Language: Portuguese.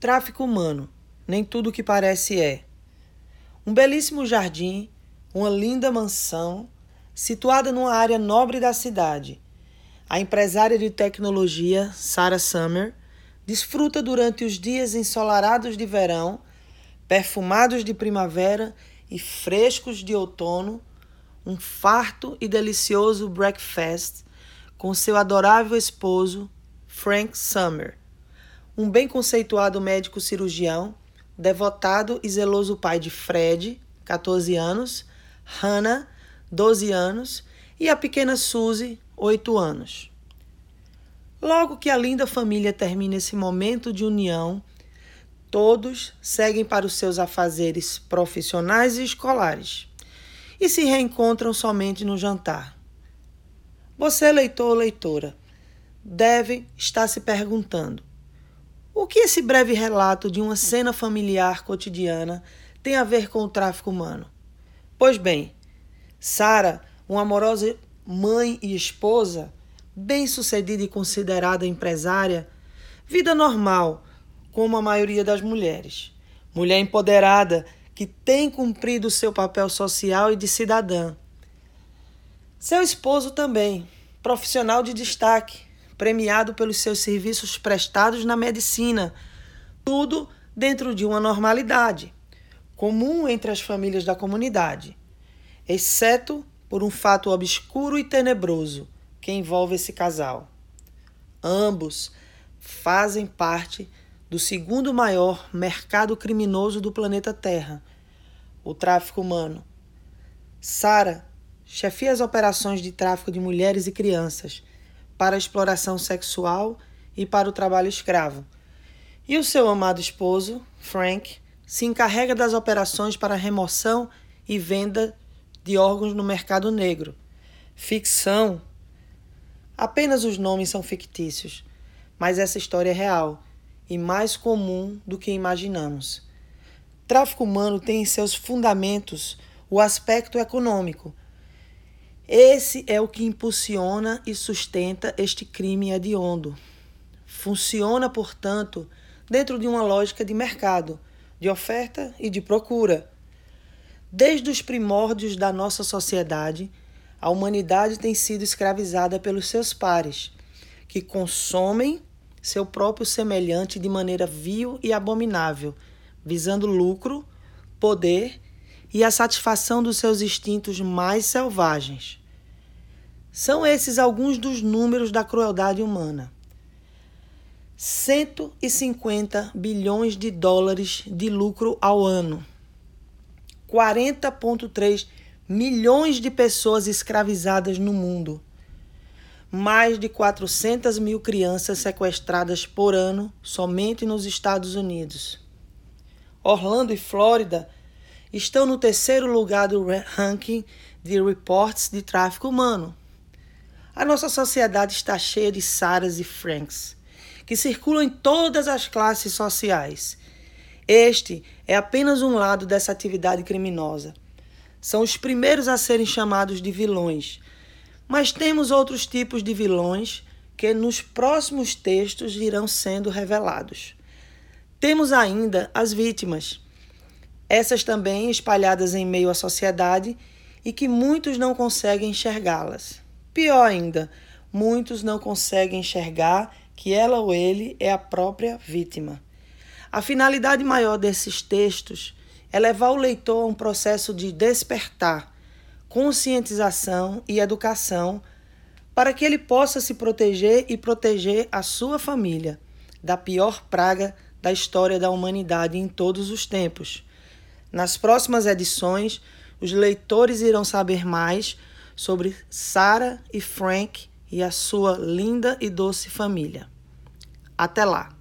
Tráfico humano, nem tudo o que parece é. Um belíssimo jardim, uma linda mansão, situada numa área nobre da cidade. A empresária de tecnologia, Sarah Summer, desfruta durante os dias ensolarados de verão, perfumados de primavera e frescos de outono, um farto e delicioso breakfast com seu adorável esposo, Frank Summer um bem conceituado médico cirurgião, devotado e zeloso pai de Fred, 14 anos, Hannah, 12 anos, e a pequena Suzy, 8 anos. Logo que a linda família termina esse momento de união, todos seguem para os seus afazeres profissionais e escolares e se reencontram somente no jantar. Você, leitor ou leitora, deve estar se perguntando: o que esse breve relato de uma cena familiar cotidiana tem a ver com o tráfico humano? Pois bem, Sara, uma amorosa mãe e esposa, bem-sucedida e considerada empresária, vida normal, como a maioria das mulheres. Mulher empoderada que tem cumprido seu papel social e de cidadã. Seu esposo também, profissional de destaque, premiado pelos seus serviços prestados na medicina, tudo dentro de uma normalidade comum entre as famílias da comunidade, exceto por um fato obscuro e tenebroso que envolve esse casal. Ambos fazem parte do segundo maior mercado criminoso do planeta Terra, o tráfico humano. Sara chefia as operações de tráfico de mulheres e crianças para a exploração sexual e para o trabalho escravo. E o seu amado esposo, Frank, se encarrega das operações para remoção e venda de órgãos no mercado negro. Ficção. Apenas os nomes são fictícios, mas essa história é real e mais comum do que imaginamos. Tráfico humano tem em seus fundamentos o aspecto econômico esse é o que impulsiona e sustenta este crime hediondo. Funciona, portanto, dentro de uma lógica de mercado, de oferta e de procura. Desde os primórdios da nossa sociedade, a humanidade tem sido escravizada pelos seus pares, que consomem seu próprio semelhante de maneira vil e abominável, visando lucro, poder e a satisfação dos seus instintos mais selvagens. São esses alguns dos números da crueldade humana. 150 bilhões de dólares de lucro ao ano. 40,3 milhões de pessoas escravizadas no mundo. Mais de 400 mil crianças sequestradas por ano somente nos Estados Unidos. Orlando e Flórida estão no terceiro lugar do ranking de reportes de tráfico humano. A nossa sociedade está cheia de Saras e Franks, que circulam em todas as classes sociais. Este é apenas um lado dessa atividade criminosa. São os primeiros a serem chamados de vilões. Mas temos outros tipos de vilões que nos próximos textos irão sendo revelados. Temos ainda as vítimas essas também espalhadas em meio à sociedade e que muitos não conseguem enxergá-las. Pior ainda, muitos não conseguem enxergar que ela ou ele é a própria vítima. A finalidade maior desses textos é levar o leitor a um processo de despertar, conscientização e educação para que ele possa se proteger e proteger a sua família da pior praga da história da humanidade em todos os tempos nas próximas edições, os leitores irão saber mais sobre Sarah e Frank e a sua linda e doce família. Até lá!